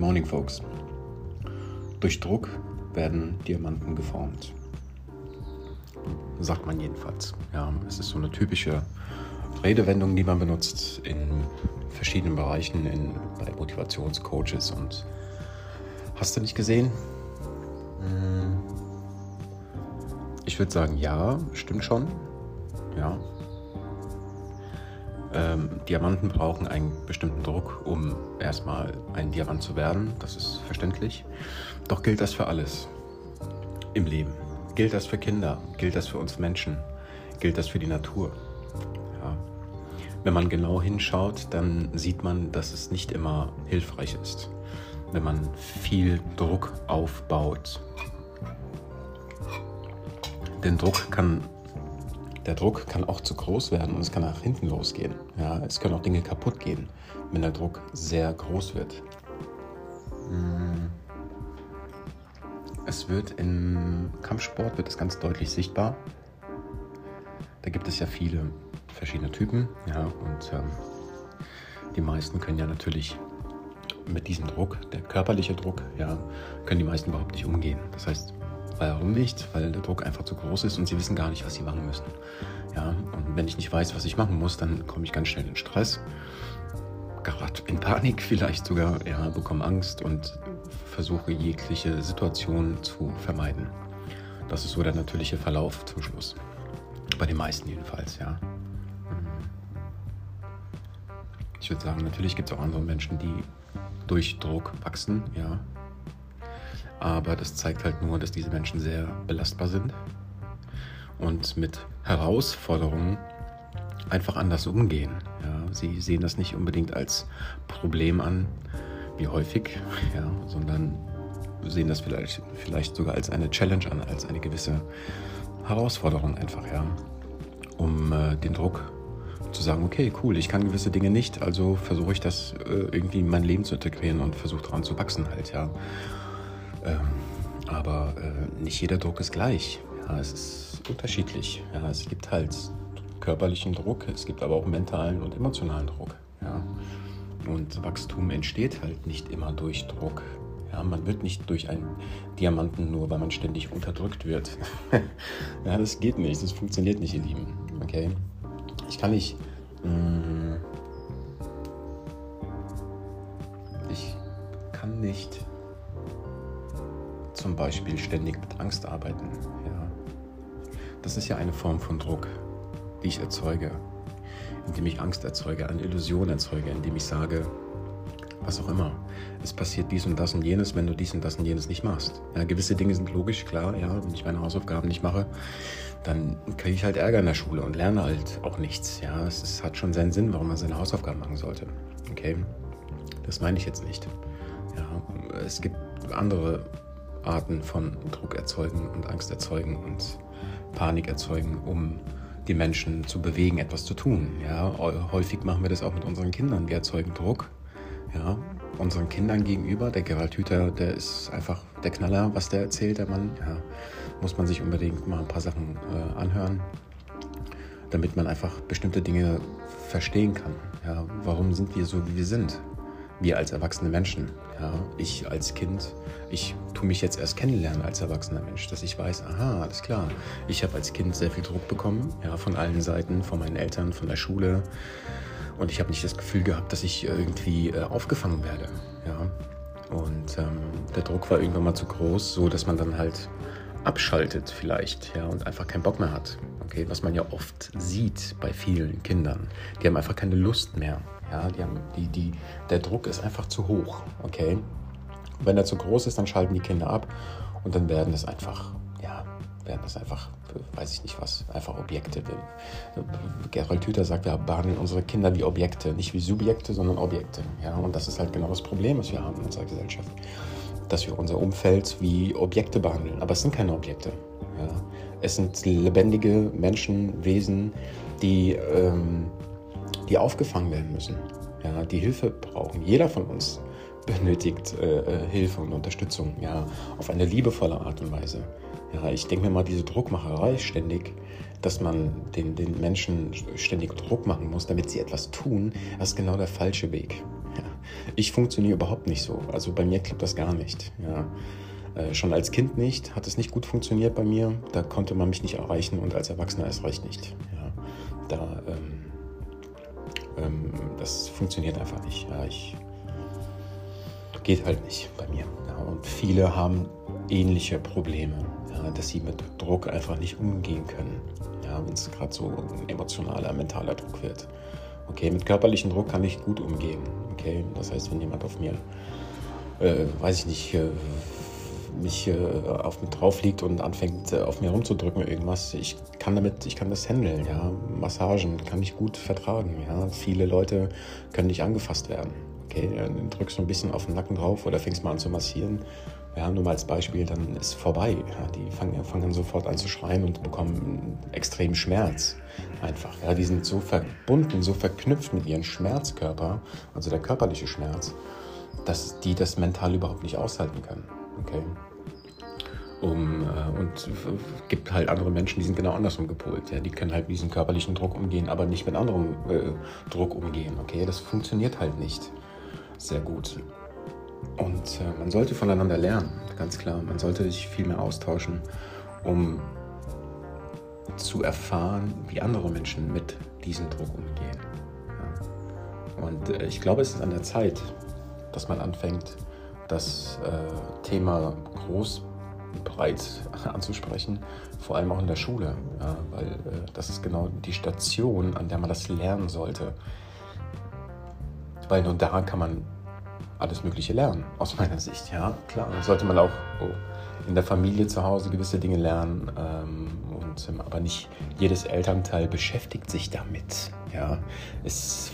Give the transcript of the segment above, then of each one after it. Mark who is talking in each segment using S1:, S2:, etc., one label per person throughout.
S1: morning, folks. Durch Druck werden Diamanten geformt. Sagt man jedenfalls. Ja, es ist so eine typische Redewendung, die man benutzt in verschiedenen Bereichen, in, bei Motivationscoaches und hast du nicht gesehen? Hm. Ich würde sagen, ja, stimmt schon. Ja, ähm, Diamanten brauchen einen bestimmten Druck, um erstmal ein Diamant zu werden. Das ist verständlich. Doch gilt das für alles im Leben. Gilt das für Kinder? Gilt das für uns Menschen? Gilt das für die Natur? Ja. Wenn man genau hinschaut, dann sieht man, dass es nicht immer hilfreich ist, wenn man viel Druck aufbaut. Denn Druck kann der Druck kann auch zu groß werden und es kann nach hinten losgehen. Ja, es können auch Dinge kaputt gehen, wenn der Druck sehr groß wird. Hm. Es wird im Kampfsport wird es ganz deutlich sichtbar. Da gibt es ja viele verschiedene Typen, ja, und ähm, die meisten können ja natürlich mit diesem Druck, der körperliche Druck, ja, können die meisten überhaupt nicht umgehen. Das heißt, Warum nicht? Weil der Druck einfach zu groß ist und sie wissen gar nicht, was sie machen müssen. Ja, und wenn ich nicht weiß, was ich machen muss, dann komme ich ganz schnell in Stress, gerade in Panik vielleicht sogar, ja, bekomme Angst und versuche jegliche Situation zu vermeiden. Das ist so der natürliche Verlauf zum Schluss. Bei den meisten jedenfalls, ja. Ich würde sagen, natürlich gibt es auch andere Menschen, die durch Druck wachsen, ja, aber das zeigt halt nur, dass diese Menschen sehr belastbar sind und mit Herausforderungen einfach anders umgehen. Ja, sie sehen das nicht unbedingt als Problem an, wie häufig, ja, sondern sehen das vielleicht, vielleicht sogar als eine Challenge an, als eine gewisse Herausforderung einfach, ja, um äh, den Druck zu sagen, okay, cool, ich kann gewisse Dinge nicht, also versuche ich das äh, irgendwie in mein Leben zu integrieren und versuche daran zu wachsen halt, ja. Ähm, aber äh, nicht jeder Druck ist gleich. Ja, es ist unterschiedlich. Ja, es gibt halt körperlichen Druck, es gibt aber auch mentalen und emotionalen Druck. Ja. Und Wachstum entsteht halt nicht immer durch Druck. Ja, man wird nicht durch einen Diamanten nur, weil man ständig unterdrückt wird. ja, das geht nicht, das funktioniert nicht, ihr Lieben. Okay? Ich kann nicht. Mh, mm, ich kann nicht zum Beispiel ständig mit Angst arbeiten. Ja. Das ist ja eine Form von Druck, die ich erzeuge, indem ich Angst erzeuge, eine Illusion erzeuge, indem ich sage, was auch immer, es passiert dies und das und jenes, wenn du dies und das und jenes nicht machst. Ja, gewisse Dinge sind logisch, klar, ja, wenn ich meine Hausaufgaben nicht mache, dann kriege ich halt Ärger in der Schule und lerne halt auch nichts. Ja, es, es hat schon seinen Sinn, warum man seine Hausaufgaben machen sollte. Okay, das meine ich jetzt nicht. Ja, es gibt andere Arten von Druck erzeugen und Angst erzeugen und Panik erzeugen, um die Menschen zu bewegen, etwas zu tun. Ja, häufig machen wir das auch mit unseren Kindern. Wir erzeugen Druck. Ja, unseren Kindern gegenüber. Der Gerald Hüther, der ist einfach der Knaller, was der erzählt, der Mann. Ja, muss man sich unbedingt mal ein paar Sachen äh, anhören, damit man einfach bestimmte Dinge verstehen kann. Ja, warum sind wir so, wie wir sind? Wir als erwachsene Menschen. Ja, ich als Kind, ich tue mich jetzt erst kennenlernen als erwachsener Mensch, dass ich weiß, aha, alles klar. Ich habe als Kind sehr viel Druck bekommen, ja, von allen Seiten, von meinen Eltern, von der Schule. Und ich habe nicht das Gefühl gehabt, dass ich irgendwie äh, aufgefangen werde. Ja. Und ähm, der Druck war irgendwann mal zu groß, so dass man dann halt abschaltet vielleicht, ja, und einfach keinen Bock mehr hat. Okay, was man ja oft sieht bei vielen Kindern. Die haben einfach keine Lust mehr. Ja, die haben, die, die, der Druck ist einfach zu hoch. Okay? Und wenn er zu groß ist, dann schalten die Kinder ab und dann werden es einfach, ja, werden das einfach, weiß ich nicht was, einfach Objekte. Gerald Hüther sagt, wir behandeln unsere Kinder wie Objekte, nicht wie Subjekte, sondern Objekte. Ja, und das ist halt genau das Problem, was wir haben in unserer Gesellschaft. Dass wir unser Umfeld wie Objekte behandeln. Aber es sind keine Objekte. Ja. Es sind lebendige Menschen, Wesen, die ähm, die aufgefangen werden müssen, ja, die Hilfe brauchen. Jeder von uns benötigt äh, äh, Hilfe und Unterstützung, ja, auf eine liebevolle Art und Weise. Ja, ich denke mir mal, diese Druckmacherei ständig, dass man den, den Menschen ständig Druck machen muss, damit sie etwas tun, das ist genau der falsche Weg. Ja. ich funktioniere überhaupt nicht so. Also bei mir klappt das gar nicht. Ja. Äh, schon als Kind nicht, hat es nicht gut funktioniert bei mir. Da konnte man mich nicht erreichen und als Erwachsener erst recht nicht. Ja. Da, ähm, ähm, das funktioniert einfach nicht. Ja. Ich, geht halt nicht bei mir. Ja. Und viele haben ähnliche Probleme, ja, dass sie mit Druck einfach nicht umgehen können. Ja, wenn es gerade so ein emotionaler, mentaler Druck wird. Okay, mit körperlichem Druck kann ich gut umgehen. Okay, das heißt, wenn jemand auf mir, äh, weiß ich nicht, äh, mich äh, auf mir drauf liegt und anfängt äh, auf mir rumzudrücken irgendwas, ich kann damit, ich kann das handeln, ja. Massagen kann ich gut vertragen, ja. Viele Leute können nicht angefasst werden. Okay, dann drückst du ein bisschen auf den Nacken drauf oder fängst mal an zu massieren. Ja, nur mal als Beispiel, dann ist vorbei. Ja, die fangen, fangen sofort an zu schreien und bekommen extremen Schmerz. Einfach. Ja, die sind so verbunden, so verknüpft mit ihrem Schmerzkörper, also der körperliche Schmerz, dass die das mental überhaupt nicht aushalten können. Okay? Um, äh, und gibt halt andere Menschen, die sind genau andersrum gepolt. Ja? Die können halt mit diesem körperlichen Druck umgehen, aber nicht mit anderem äh, Druck umgehen. Okay? Das funktioniert halt nicht sehr gut. Und äh, man sollte voneinander lernen, ganz klar. Man sollte sich viel mehr austauschen, um zu erfahren, wie andere Menschen mit diesem Druck umgehen. Ja. Und äh, ich glaube, es ist an der Zeit, dass man anfängt, das äh, Thema groß breit anzusprechen, vor allem auch in der Schule, ja, weil äh, das ist genau die Station, an der man das lernen sollte. Weil nur daran kann man alles Mögliche lernen, aus meiner Sicht. Ja, klar, sollte man auch oh, in der Familie zu Hause gewisse Dinge lernen, ähm, und, aber nicht jedes Elternteil beschäftigt sich damit. Ja, es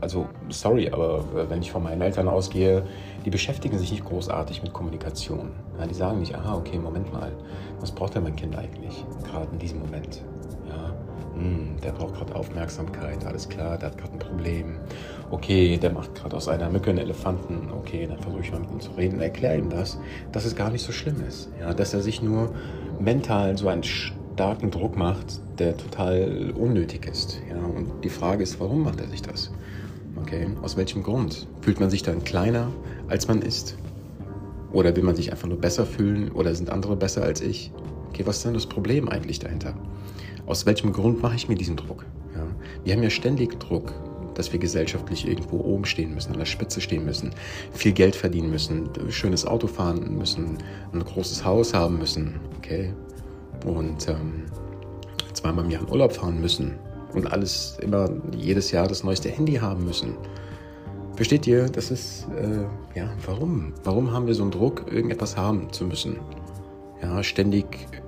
S1: also sorry, aber äh, wenn ich von meinen Eltern ausgehe, die beschäftigen sich nicht großartig mit Kommunikation. Ja, die sagen nicht, aha, okay, Moment mal, was braucht denn mein Kind eigentlich, gerade in diesem Moment? Ja, hm, der braucht gerade Aufmerksamkeit, alles klar, der hat gerade ein Problem. Okay, der macht gerade aus einer Mücke einen Elefanten. Okay, dann versuche ich mal mit ihm zu reden, erkläre ihm das, dass es gar nicht so schlimm ist. Ja, dass er sich nur mental so einen starken Druck macht, der total unnötig ist. Ja, und die Frage ist, warum macht er sich das? Okay, aus welchem Grund? Fühlt man sich dann kleiner, als man ist? Oder will man sich einfach nur besser fühlen? Oder sind andere besser als ich? Okay, was ist denn das Problem eigentlich dahinter? Aus welchem Grund mache ich mir diesen Druck? Ja, wir haben ja ständig Druck, dass wir gesellschaftlich irgendwo oben stehen müssen, an der Spitze stehen müssen, viel Geld verdienen müssen, schönes Auto fahren müssen, ein großes Haus haben müssen, okay? Und ähm, zweimal im Jahr in Urlaub fahren müssen, und alles immer jedes Jahr das neueste Handy haben müssen. Versteht ihr? Das ist, äh, ja, warum? Warum haben wir so einen Druck, irgendetwas haben zu müssen? Ja, ständig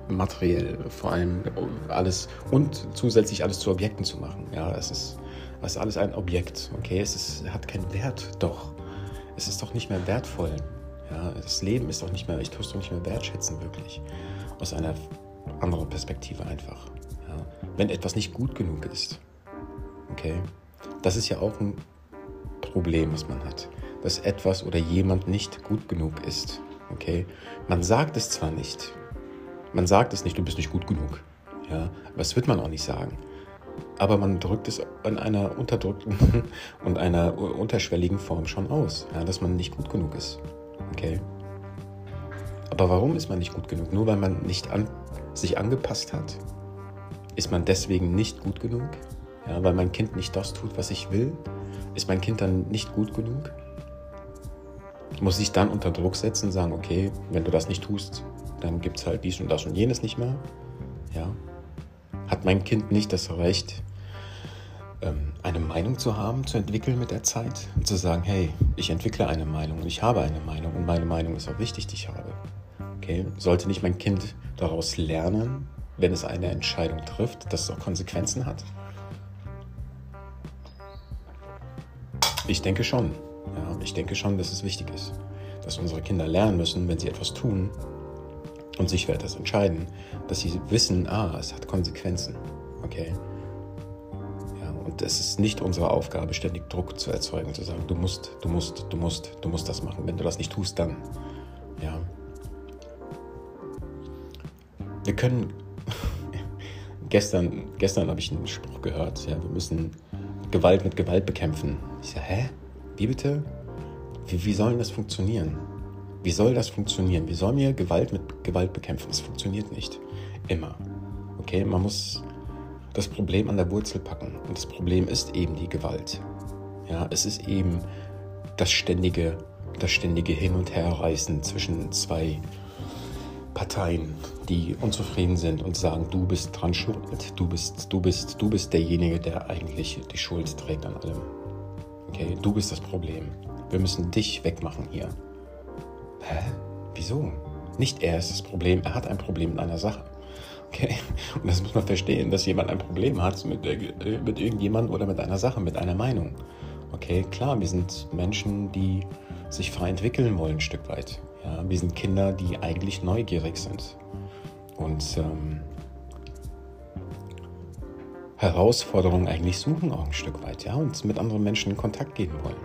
S1: materiell, vor allem alles und zusätzlich alles zu Objekten zu machen. Ja, es ist, es ist alles ein Objekt, okay? Es ist, hat keinen Wert, doch. Es ist doch nicht mehr wertvoll. Ja, das Leben ist doch nicht mehr, ich tue es doch nicht mehr wertschätzen, wirklich. Aus einer anderen Perspektive einfach wenn etwas nicht gut genug ist. Okay? Das ist ja auch ein Problem, was man hat. Dass etwas oder jemand nicht gut genug ist. Okay? Man sagt es zwar nicht. Man sagt es nicht, du bist nicht gut genug. Ja? Aber das wird man auch nicht sagen. Aber man drückt es in einer unterdrückten und einer unterschwelligen Form schon aus, ja, dass man nicht gut genug ist. Okay? Aber warum ist man nicht gut genug? Nur weil man nicht an, sich angepasst hat? Ist man deswegen nicht gut genug? Ja, weil mein Kind nicht das tut, was ich will? Ist mein Kind dann nicht gut genug? Muss ich dann unter Druck setzen und sagen, okay, wenn du das nicht tust, dann gibt es halt dies und das und jenes nicht mehr? Ja? Hat mein Kind nicht das Recht, ähm, eine Meinung zu haben, zu entwickeln mit der Zeit und zu sagen, hey, ich entwickle eine Meinung und ich habe eine Meinung und meine Meinung ist auch wichtig, die ich habe. Okay? Sollte nicht mein Kind daraus lernen, wenn es eine Entscheidung trifft, dass es auch Konsequenzen hat? Ich denke schon. Ja, ich denke schon, dass es wichtig ist, dass unsere Kinder lernen müssen, wenn sie etwas tun und sich für etwas entscheiden, dass sie wissen, ah, es hat Konsequenzen. Okay. Ja, und es ist nicht unsere Aufgabe, ständig Druck zu erzeugen, zu sagen, du musst, du musst, du musst, du musst das machen. Wenn du das nicht tust, dann. Wir können gestern, gestern habe ich einen Spruch gehört, ja, wir müssen Gewalt mit Gewalt bekämpfen. Ich sage, hä? Wie bitte? Wie, wie soll das funktionieren? Wie soll das funktionieren? Wie sollen wir Gewalt mit Gewalt bekämpfen? Das funktioniert nicht. Immer. Okay, man muss das Problem an der Wurzel packen. Und das Problem ist eben die Gewalt. Ja, es ist eben das ständige, das ständige Hin- und Herreißen zwischen zwei Parteien, die unzufrieden sind und sagen, du bist dran schuld, du bist, du bist, du bist derjenige, der eigentlich die Schuld trägt an allem. Okay, du bist das Problem. Wir müssen dich wegmachen hier. Hä? Wieso? Nicht er ist das Problem, er hat ein Problem mit einer Sache. Okay? Und das muss man verstehen, dass jemand ein Problem hat mit, mit irgendjemand oder mit einer Sache, mit einer Meinung. Okay, klar, wir sind Menschen, die sich frei entwickeln wollen, ein Stück weit. Ja, wir sind Kinder, die eigentlich neugierig sind und ähm, Herausforderungen eigentlich suchen auch ein Stück weit, ja, und mit anderen Menschen in Kontakt gehen wollen.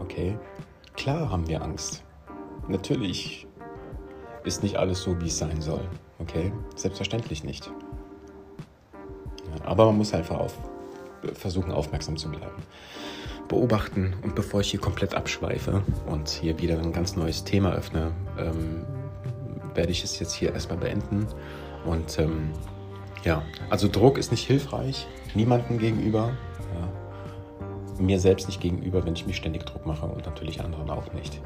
S1: Okay, klar haben wir Angst. Natürlich ist nicht alles so, wie es sein soll. Okay, selbstverständlich nicht. Ja, aber man muss einfach auf, versuchen, aufmerksam zu bleiben beobachten. Und bevor ich hier komplett abschweife und hier wieder ein ganz neues Thema öffne, ähm, werde ich es jetzt hier erstmal beenden. Und ähm, ja, also Druck ist nicht hilfreich, niemandem gegenüber. Ja. Mir selbst nicht gegenüber, wenn ich mir ständig Druck mache und natürlich anderen auch nicht.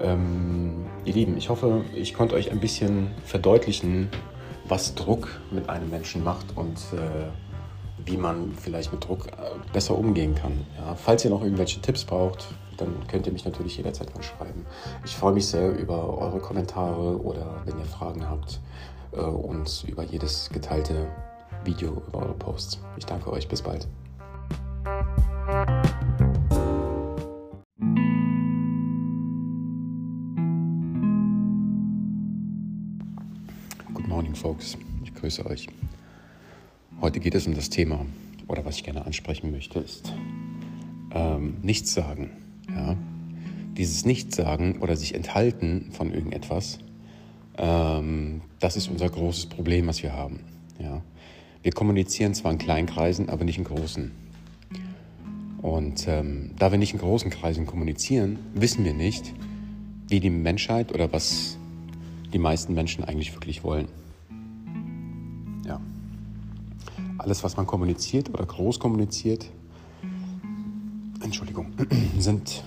S1: Ähm, ihr Lieben, ich hoffe, ich konnte euch ein bisschen verdeutlichen, was Druck mit einem Menschen macht und äh, wie man vielleicht mit Druck äh, besser umgehen kann. Ja, falls ihr noch irgendwelche Tipps braucht, dann könnt ihr mich natürlich jederzeit anschreiben. Ich freue mich sehr über eure Kommentare oder wenn ihr Fragen habt äh, und über jedes geteilte Video, über eure Posts. Ich danke euch, bis bald. Good morning, folks. Ich grüße euch. Heute geht es um das Thema, oder was ich gerne ansprechen möchte, ist ähm, Nichtsagen. Ja? Dieses Nichtsagen oder sich enthalten von irgendetwas, ähm, das ist unser großes Problem, was wir haben. Ja? Wir kommunizieren zwar in kleinen Kreisen, aber nicht in großen. Und ähm, da wir nicht in großen Kreisen kommunizieren, wissen wir nicht, wie die Menschheit oder was die meisten Menschen eigentlich wirklich wollen. Alles, was man kommuniziert oder groß kommuniziert, Entschuldigung, sind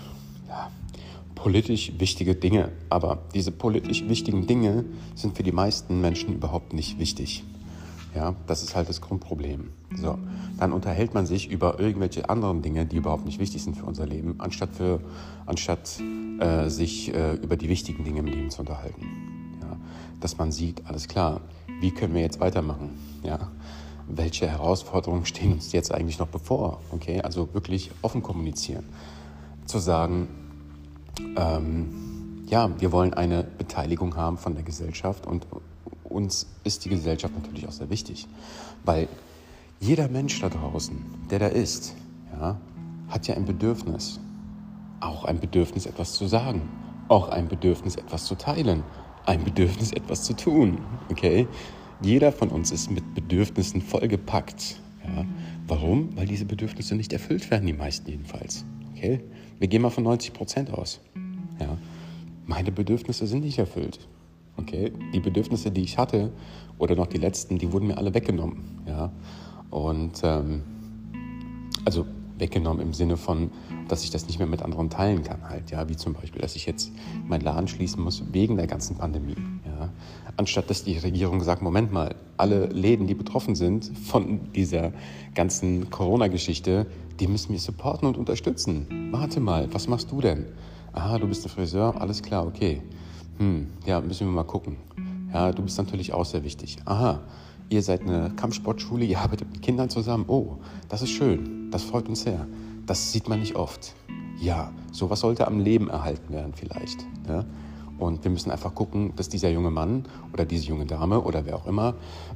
S1: ja, politisch wichtige Dinge. Aber diese politisch wichtigen Dinge sind für die meisten Menschen überhaupt nicht wichtig. Ja, das ist halt das Grundproblem. So, dann unterhält man sich über irgendwelche anderen Dinge, die überhaupt nicht wichtig sind für unser Leben, anstatt, für, anstatt äh, sich äh, über die wichtigen Dinge im Leben zu unterhalten. Ja, dass man sieht, alles klar, wie können wir jetzt weitermachen? Ja, welche Herausforderungen stehen uns jetzt eigentlich noch bevor. Okay, also wirklich offen kommunizieren. Zu sagen, ähm, ja, wir wollen eine Beteiligung haben von der Gesellschaft und uns ist die Gesellschaft natürlich auch sehr wichtig, weil jeder Mensch da draußen, der da ist, ja, hat ja ein Bedürfnis, auch ein Bedürfnis, etwas zu sagen, auch ein Bedürfnis, etwas zu teilen, ein Bedürfnis, etwas zu tun. Okay, jeder von uns ist mit Bedürfnissen vollgepackt. Ja. Warum? Weil diese Bedürfnisse nicht erfüllt werden, die meisten jedenfalls. Okay? Wir gehen mal von 90 Prozent aus. Ja. Meine Bedürfnisse sind nicht erfüllt. Okay? Die Bedürfnisse, die ich hatte, oder noch die letzten, die wurden mir alle weggenommen. Ja. Und ähm, also weggenommen im Sinne von, dass ich das nicht mehr mit anderen teilen kann, halt, ja, wie zum Beispiel, dass ich jetzt meinen Laden schließen muss wegen der ganzen Pandemie, anstatt dass die Regierung sagt, Moment mal, alle Läden, die betroffen sind von dieser ganzen Corona-Geschichte, die müssen wir supporten und unterstützen. Warte mal, was machst du denn? Aha, du bist ein Friseur, alles klar, okay. Hm, ja, müssen wir mal gucken. Ja, du bist natürlich auch sehr wichtig. Aha, ihr seid eine Kampfsportschule, ihr arbeitet mit Kindern zusammen. Oh, das ist schön, das freut uns sehr. Das sieht man nicht oft. Ja, sowas sollte am Leben erhalten werden vielleicht. Ja? Und wir müssen einfach gucken, dass dieser junge Mann oder diese junge Dame oder wer auch immer,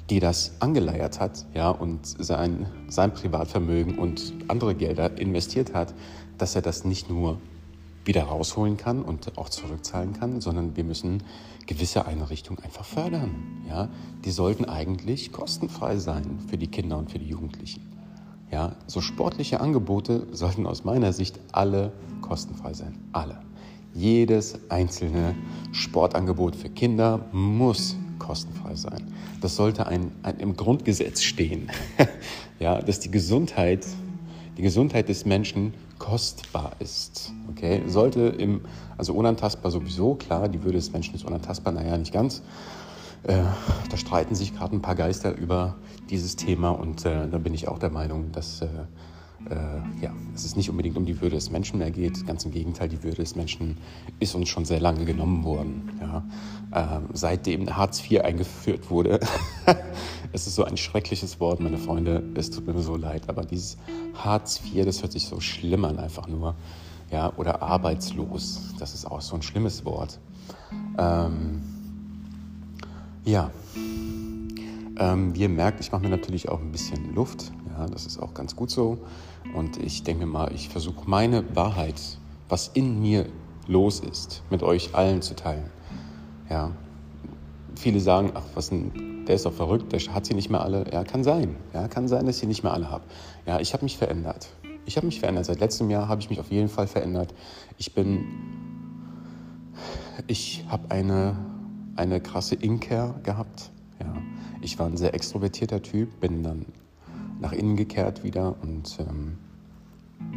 S1: die das angeleiert hat ja, und sein, sein Privatvermögen und andere Gelder investiert hat, dass er das nicht nur wieder rausholen kann und auch zurückzahlen kann, sondern wir müssen gewisse Einrichtungen einfach fördern. Ja? Die sollten eigentlich kostenfrei sein für die Kinder und für die Jugendlichen. Ja, so sportliche Angebote sollten aus meiner Sicht alle kostenfrei sein. Alle. Jedes einzelne Sportangebot für Kinder muss kostenfrei sein. Das sollte ein, ein im Grundgesetz stehen. ja, dass die Gesundheit, die Gesundheit des Menschen kostbar ist. Okay, sollte im, also unantastbar sowieso, klar, die Würde des Menschen ist unantastbar, naja, nicht ganz. Äh, da streiten sich gerade ein paar Geister über dieses Thema und äh, da bin ich auch der Meinung, dass äh, äh, ja, es ist nicht unbedingt um die Würde des Menschen mehr geht. Ganz im Gegenteil, die Würde des Menschen ist uns schon sehr lange genommen worden. Ja. Ähm, seitdem Hartz IV eingeführt wurde, es ist so ein schreckliches Wort, meine Freunde, es tut mir so leid, aber dieses Hartz IV, das hört sich so schlimm an, einfach nur. Ja, oder arbeitslos, das ist auch so ein schlimmes Wort. Ähm, ja, ähm, wie ihr merkt, ich mache mir natürlich auch ein bisschen Luft. Ja, das ist auch ganz gut so. Und ich denke mal, ich versuche meine Wahrheit, was in mir los ist, mit euch allen zu teilen. Ja. Viele sagen, ach, was ein, der ist doch verrückt, der hat sie nicht mehr alle. Ja, kann sein. Ja, kann sein, dass ich sie nicht mehr alle habe. Ja, ich habe mich verändert. Ich habe mich verändert. Seit letztem Jahr habe ich mich auf jeden Fall verändert. Ich bin, ich habe eine, eine krasse Inkehr gehabt. Ja. Ich war ein sehr extrovertierter Typ, bin dann nach innen gekehrt wieder und ähm,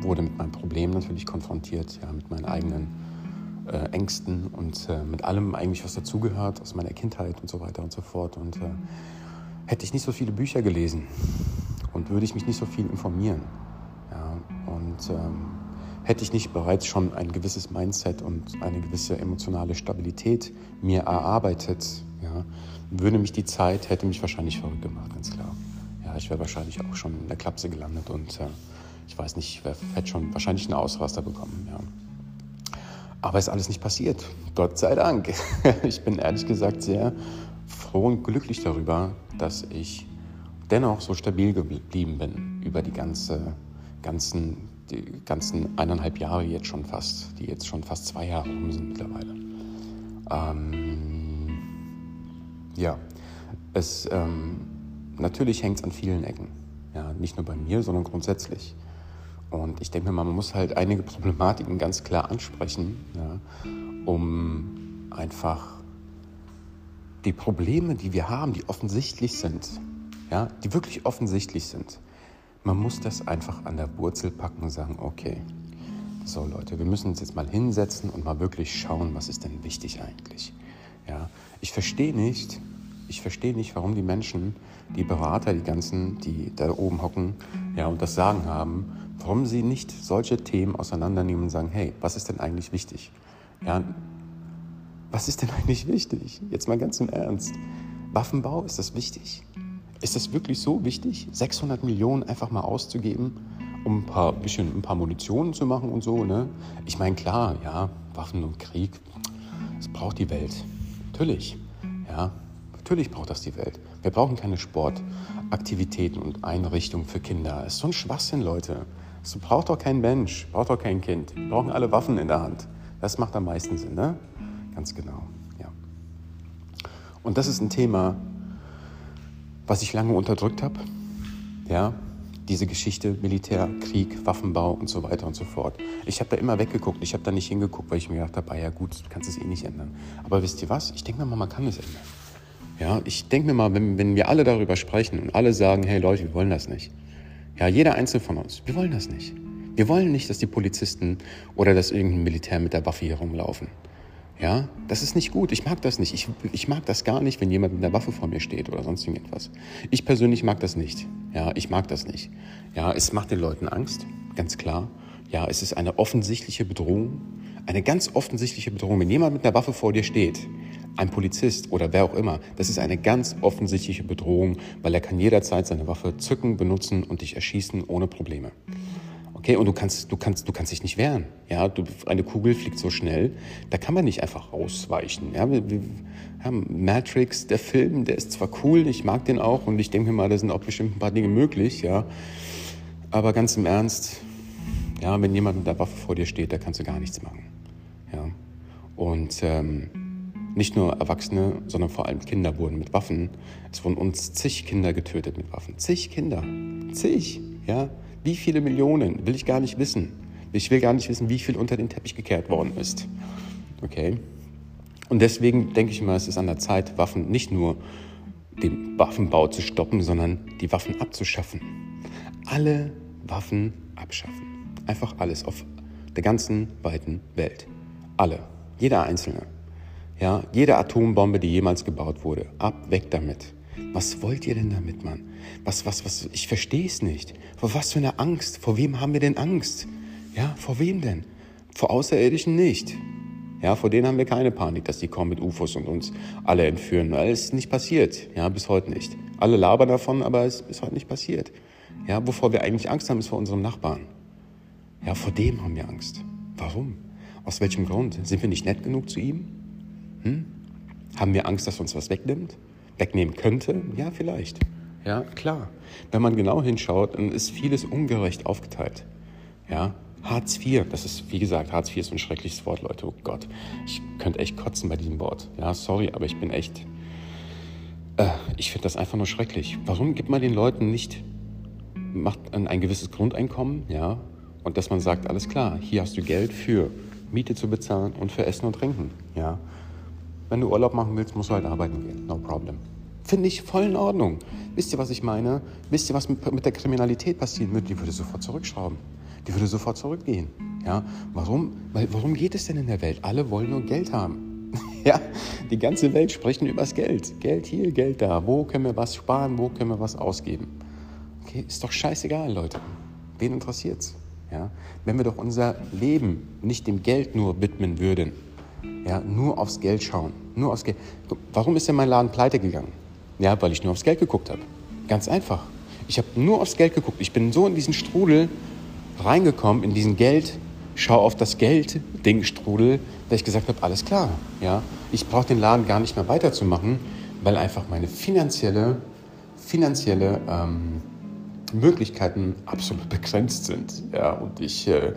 S1: wurde mit meinem Problem natürlich konfrontiert, ja, mit meinen eigenen äh, Ängsten und äh, mit allem eigentlich, was dazugehört aus meiner Kindheit und so weiter und so fort. Und äh, hätte ich nicht so viele Bücher gelesen und würde ich mich nicht so viel informieren ja, und ähm, hätte ich nicht bereits schon ein gewisses Mindset und eine gewisse emotionale Stabilität mir erarbeitet, ja, würde mich die Zeit, hätte mich wahrscheinlich verrückt gemacht, ganz klar ich wäre wahrscheinlich auch schon in der Klapse gelandet und äh, ich weiß nicht, ich hätte schon wahrscheinlich einen Ausraster bekommen. Ja. Aber ist alles nicht passiert. Gott sei Dank. Ich bin ehrlich gesagt sehr froh und glücklich darüber, dass ich dennoch so stabil geblieben bin über die ganze, ganzen, die ganzen eineinhalb Jahre jetzt schon fast, die jetzt schon fast zwei Jahre rum sind mittlerweile. Ähm, ja, es ähm, natürlich hängt es an vielen Ecken. Ja, nicht nur bei mir, sondern grundsätzlich. Und ich denke mal, man muss halt einige Problematiken ganz klar ansprechen, ja, um einfach die Probleme, die wir haben, die offensichtlich sind, ja, die wirklich offensichtlich sind, man muss das einfach an der Wurzel packen und sagen, okay, so Leute, wir müssen uns jetzt mal hinsetzen und mal wirklich schauen, was ist denn wichtig eigentlich. Ja, ich verstehe nicht, ich verstehe nicht, warum die Menschen, die Berater, die ganzen, die da oben hocken ja, und das Sagen haben, warum sie nicht solche Themen auseinandernehmen und sagen, hey, was ist denn eigentlich wichtig? Ja, was ist denn eigentlich wichtig? Jetzt mal ganz im Ernst. Waffenbau, ist das wichtig? Ist das wirklich so wichtig, 600 Millionen einfach mal auszugeben, um ein paar, bisschen, ein paar Munitionen zu machen und so? Ne? Ich meine, klar, ja, Waffen und Krieg, das braucht die Welt. Natürlich. Ja, Natürlich braucht das die Welt. Wir brauchen keine Sportaktivitäten und Einrichtungen für Kinder. Das ist so ein Schwachsinn, Leute. Das braucht doch kein Mensch, braucht doch kein Kind. Wir brauchen alle Waffen in der Hand. Das macht am meisten Sinn, ne? Ganz genau, ja. Und das ist ein Thema, was ich lange unterdrückt habe. Ja, diese Geschichte Militär, Krieg, Waffenbau und so weiter und so fort. Ich habe da immer weggeguckt, ich habe da nicht hingeguckt, weil ich mir gedacht habe, ah ja gut, du kannst es eh nicht ändern. Aber wisst ihr was? Ich denke mal, man kann es ändern. Ja, ich denke mir mal, wenn, wenn wir alle darüber sprechen und alle sagen, hey Leute, wir wollen das nicht. Ja, jeder Einzelne von uns, wir wollen das nicht. Wir wollen nicht, dass die Polizisten oder dass irgendein Militär mit der Waffe hier rumlaufen. Ja, das ist nicht gut. Ich mag das nicht. Ich, ich mag das gar nicht, wenn jemand mit einer Waffe vor mir steht oder sonst irgendetwas. Ich persönlich mag das nicht. Ja, ich mag das nicht. Ja, es macht den Leuten Angst, ganz klar. Ja, es ist eine offensichtliche Bedrohung. Eine ganz offensichtliche Bedrohung. Wenn jemand mit einer Waffe vor dir steht, ein Polizist oder wer auch immer, das ist eine ganz offensichtliche Bedrohung, weil er kann jederzeit seine Waffe zücken, benutzen und dich erschießen ohne Probleme. Okay, und du kannst, du kannst, du kannst dich nicht wehren. Ja, du, eine Kugel fliegt so schnell, da kann man nicht einfach ausweichen. Ja, wir, wir, Matrix, der Film, der ist zwar cool, ich mag den auch und ich denke mir mal, da sind auch bestimmt ein paar Dinge möglich, ja. Aber ganz im Ernst, ja, wenn jemand mit der Waffe vor dir steht, da kannst du gar nichts machen. Ja. Und ähm, nicht nur Erwachsene, sondern vor allem Kinder wurden mit Waffen. Es wurden uns zig Kinder getötet mit Waffen. Zig Kinder. Zig. Ja. Wie viele Millionen will ich gar nicht wissen. Ich will gar nicht wissen, wie viel unter den Teppich gekehrt worden ist. Okay? Und deswegen denke ich mal, es ist an der Zeit, Waffen nicht nur den Waffenbau zu stoppen, sondern die Waffen abzuschaffen. Alle Waffen abschaffen. Einfach alles auf der ganzen weiten Welt. Alle. Jeder einzelne. Ja, jede Atombombe, die jemals gebaut wurde. Ab, weg damit. Was wollt ihr denn damit, Mann? Was, was, was? Ich verstehe es nicht. Vor was für einer Angst? Vor wem haben wir denn Angst? Ja, vor wem denn? Vor Außerirdischen nicht. Ja, vor denen haben wir keine Panik, dass die kommen mit UFOs und uns alle entführen, weil es nicht passiert. Ja, bis heute nicht. Alle labern davon, aber es ist heute nicht passiert. Ja, wovor wir eigentlich Angst haben, ist vor unserem Nachbarn. Ja, vor dem haben wir Angst. Warum? Aus welchem Grund? Sind wir nicht nett genug zu ihm? Hm? Haben wir Angst, dass uns was wegnimmt? Wegnehmen könnte? Ja, vielleicht. Ja, klar. Wenn man genau hinschaut, dann ist vieles ungerecht aufgeteilt. Ja, Hartz IV, das ist, wie gesagt, Hartz IV ist ein schreckliches Wort, Leute. Oh Gott, ich könnte echt kotzen bei diesem Wort. Ja, sorry, aber ich bin echt, äh, ich finde das einfach nur schrecklich. Warum gibt man den Leuten nicht, macht ein, ein gewisses Grundeinkommen, ja, und dass man sagt, alles klar, hier hast du Geld für Miete zu bezahlen und für Essen und Trinken, ja. Wenn du Urlaub machen willst, musst du halt arbeiten gehen, no problem. Finde ich voll in Ordnung. Wisst ihr, was ich meine? Wisst ihr, was mit, der Kriminalität passieren würde? Die würde sofort zurückschrauben die würde sofort zurückgehen. Ja, warum? Weil, warum geht es denn in der Welt? Alle wollen nur Geld haben. ja, die ganze Welt spricht nur übers Geld. Geld hier, Geld da. Wo können wir was sparen? Wo können wir was ausgeben? Okay, ist doch scheißegal, Leute. Wen interessiert's? Ja, wenn wir doch unser Leben nicht dem Geld nur widmen würden, ja, nur aufs Geld schauen, nur aufs Geld. Warum ist denn mein Laden pleite gegangen? Ja, weil ich nur aufs Geld geguckt habe. Ganz einfach. Ich habe nur aufs Geld geguckt. Ich bin so in diesen Strudel reingekommen in diesen Geld, schau auf das Geld-Ding-Strudel, dass ich gesagt habe, alles klar, ja, ich brauche den Laden gar nicht mehr weiterzumachen, weil einfach meine finanzielle, finanzielle ähm, Möglichkeiten absolut begrenzt sind, ja, und ich äh,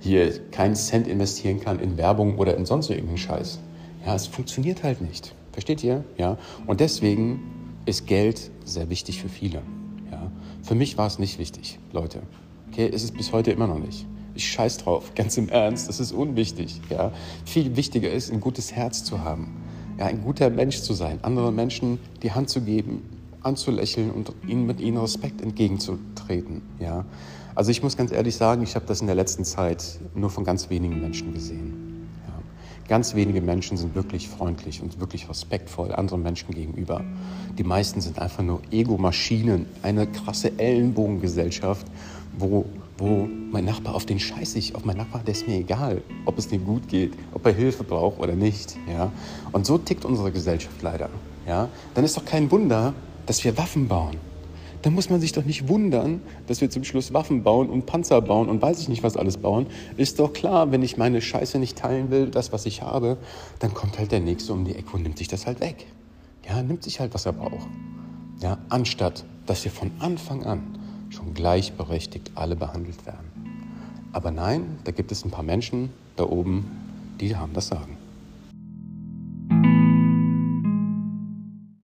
S1: hier keinen Cent investieren kann in Werbung oder in sonst irgendeinen Scheiß. Ja, es funktioniert halt nicht. Versteht ihr? Ja, und deswegen ist Geld sehr wichtig für viele. Ja, für mich war es nicht wichtig, Leute. Okay, ist es bis heute immer noch nicht. Ich scheiß drauf, ganz im Ernst, das ist unwichtig. Ja? Viel wichtiger ist, ein gutes Herz zu haben, ja, ein guter Mensch zu sein, anderen Menschen die Hand zu geben, anzulächeln und ihnen mit ihnen Respekt entgegenzutreten. Ja? Also ich muss ganz ehrlich sagen, ich habe das in der letzten Zeit nur von ganz wenigen Menschen gesehen. Ja? Ganz wenige Menschen sind wirklich freundlich und wirklich respektvoll anderen Menschen gegenüber. Die meisten sind einfach nur Ego-Maschinen, eine krasse Ellenbogengesellschaft wo, wo mein Nachbar, auf den scheiße ich, auf meinen Nachbar, der ist mir egal, ob es dem gut geht, ob er Hilfe braucht oder nicht. Ja? Und so tickt unsere Gesellschaft leider. Ja? Dann ist doch kein Wunder, dass wir Waffen bauen. Dann muss man sich doch nicht wundern, dass wir zum Schluss Waffen bauen und Panzer bauen und weiß ich nicht was alles bauen. Ist doch klar, wenn ich meine Scheiße nicht teilen will, das, was ich habe, dann kommt halt der Nächste um die Ecke und nimmt sich das halt weg. Ja, nimmt sich halt, was er braucht. Ja, anstatt, dass wir von Anfang an schon gleichberechtigt alle behandelt werden. Aber nein, da gibt es ein paar Menschen da oben, die haben das Sagen.